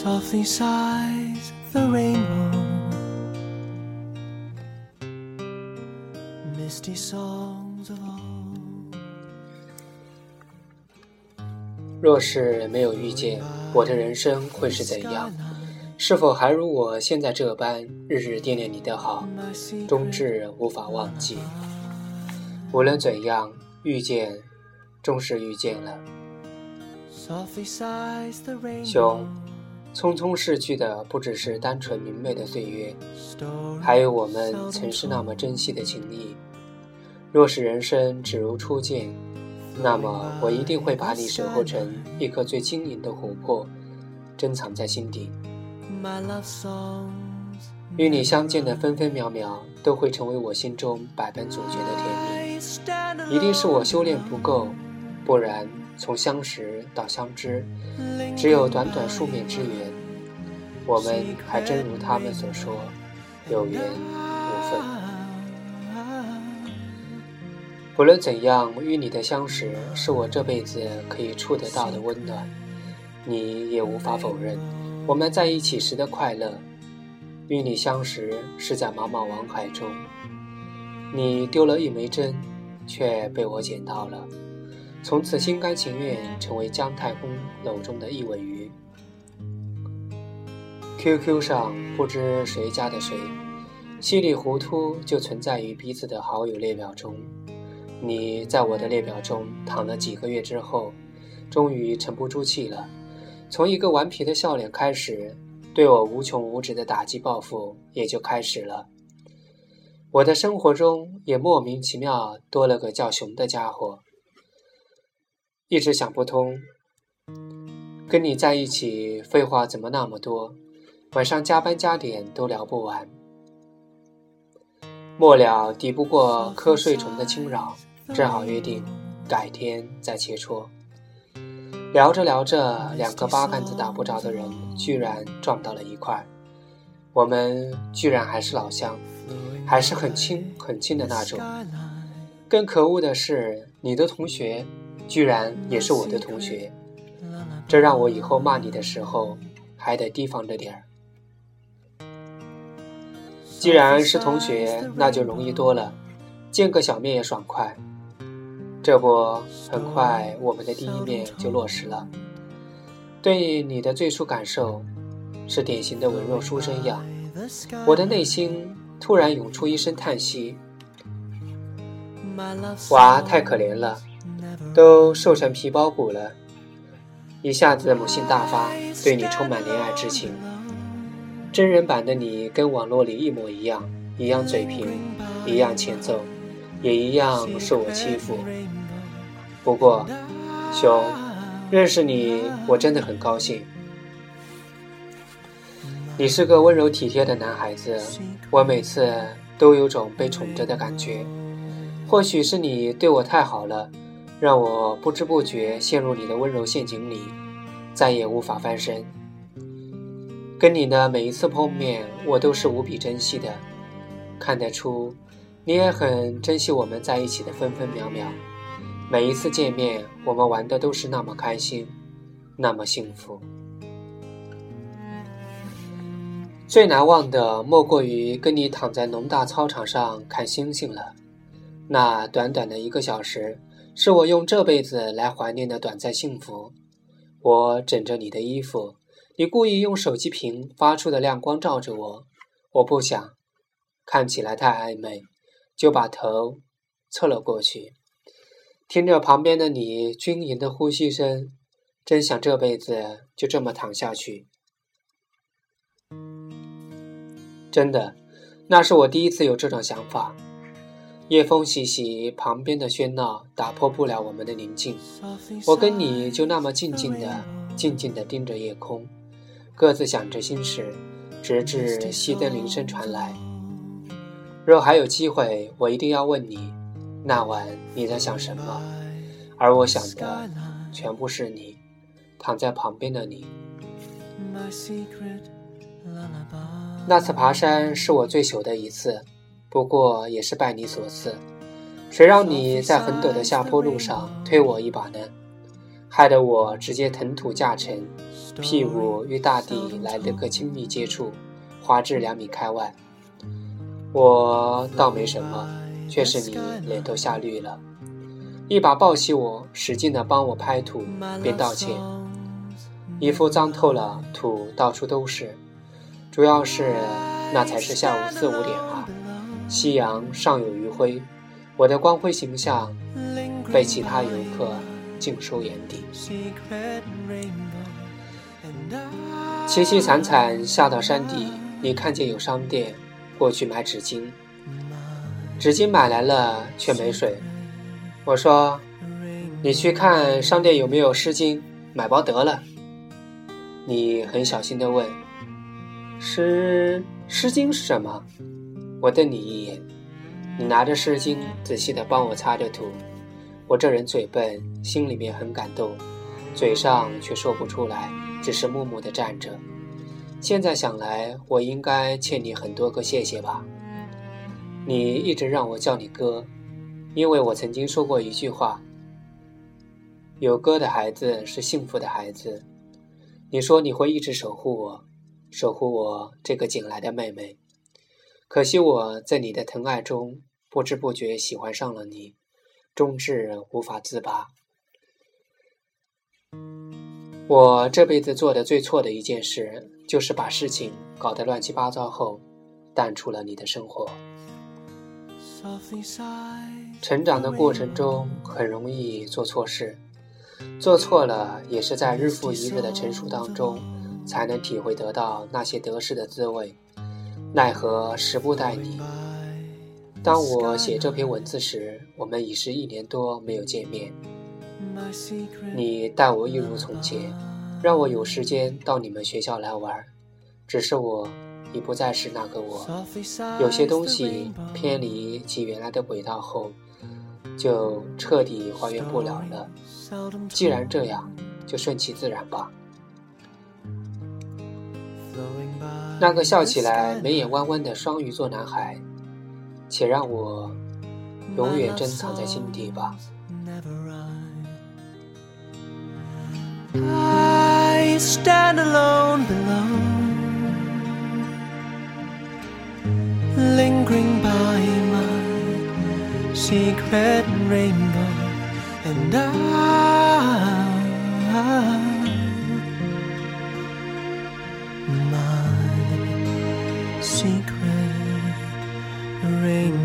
softly sighs the rainbow. Misty songs of old. 若是没有遇见，我的人生会是怎样？是否还如我现在这般，日日惦念你的好，终至无法忘记？无论怎样，遇见，终是遇见了。Softly sighs the rainbow. 兄，匆匆逝去的不只是单纯明媚的岁月，还有我们曾是那么珍惜的情谊。若是人生只如初见，那么我一定会把你守候成一颗最晶莹的琥珀，珍藏在心底。与你相见的分分秒秒，都会成为我心中百般阻绝的甜蜜。一定是我修炼不够，不然从相识到相知，只有短短数面之缘，我们还真如他们所说，有缘无分。不论怎样，与你的相识是我这辈子可以触得到的温暖，你也无法否认我们在一起时的快乐。与你相识是在茫茫网海中，你丢了一枚针，却被我捡到了，从此心甘情愿成为姜太公篓中的一尾鱼。QQ 上不知谁家的谁，稀里糊涂就存在于彼此的好友列表中。你在我的列表中躺了几个月之后，终于沉不住气了，从一个顽皮的笑脸开始，对我无穷无止的打击报复也就开始了。我的生活中也莫名其妙多了个叫熊的家伙，一直想不通，跟你在一起废话怎么那么多，晚上加班加点都聊不完，末了抵不过瞌睡虫的侵扰，只好约定改天再切磋。聊着聊着，两个八竿子打不着的人居然撞到了一块，我们居然还是老乡，还是很亲很亲的那种。更可恶的是，你的同学居然也是我的同学，这让我以后骂你的时候还得提防着点儿。既然是同学，那就容易多了，见个小面也爽快。这不，很快我们的第一面就落实了。对你的最初感受，是典型的文弱书生样。我的内心突然涌出一声叹息：娃太可怜了，都瘦成皮包骨了，一下子母性大发，对你充满怜爱之情。真人版的你跟网络里一模一样，一样嘴贫，一样欠揍，也一样受我欺负。不过，熊，认识你我真的很高兴。你是个温柔体贴的男孩子，我每次都有种被宠着的感觉。或许是你对我太好了，让我不知不觉陷入你的温柔陷阱里，再也无法翻身。跟你的每一次碰面，我都是无比珍惜的，看得出，你也很珍惜我们在一起的分分秒秒。每一次见面，我们玩的都是那么开心，那么幸福。最难忘的莫过于跟你躺在农大操场上看星星了。那短短的一个小时，是我用这辈子来怀念的短暂幸福。我枕着你的衣服，你故意用手机屏发出的亮光照着我，我不想，看起来太暧昧，就把头侧了过去。听着旁边的你均匀的呼吸声，真想这辈子就这么躺下去。真的，那是我第一次有这种想法。夜风习习，旁边的喧闹打破不了我们的宁静。我跟你就那么静静的、静静的盯着夜空，各自想着心事，直至熄灯铃声传来。若还有机会，我一定要问你，那晚你在想什么？而我想的，全部是你，躺在旁边的你。那次爬山是我最糗的一次，不过也是拜你所赐。谁让你在很陡的下坡路上推我一把呢？害得我直接腾土驾沉，屁股与大地来了个亲密接触，滑至两米开外。我倒没什么，却是你脸都吓绿了，一把抱起我，使劲地帮我拍土，边道歉，衣服脏透了，土到处都是，主要是那才是下午四五点，夕阳尚有余晖，我的光辉形象被其他游客尽收眼底。凄凄惨惨下到山底，你看见有商店，过去买纸巾。纸巾买来了，却没水。我说：“你去看商店有没有湿巾，买包得了。”你很小心地问：“湿湿巾是什么？”我瞪你一眼，你拿着湿巾仔细地帮我擦着土。我这人嘴笨，心里面很感动，嘴上却说不出来。只是默默地站着。现在想来，我应该欠你很多个谢谢吧。你一直让我叫你哥，因为我曾经说过一句话：有哥的孩子是幸福的孩子。你说你会一直守护我，守护我这个捡来的妹妹。可惜我在你的疼爱中，不知不觉喜欢上了你，终至无法自拔。我这辈子做的最错的一件事，就是把事情搞得乱七八糟后，淡出了你的生活。成长的过程中很容易做错事，做错了也是在日复一日的成熟当中，才能体会得到那些得失的滋味。奈何时不待你。当我写这篇文字时，我们已是一年多没有见面。你待我一如从前，让我有时间到你们学校来玩。只是我已不再是那个我，有些东西偏离其原来的轨道后，就彻底还原不了了。既然这样，就顺其自然吧。那个笑起来眉眼弯弯的双鱼座男孩，且让我永远珍藏在心底吧。I stand alone below, lingering by my secret rainbow, and I. rain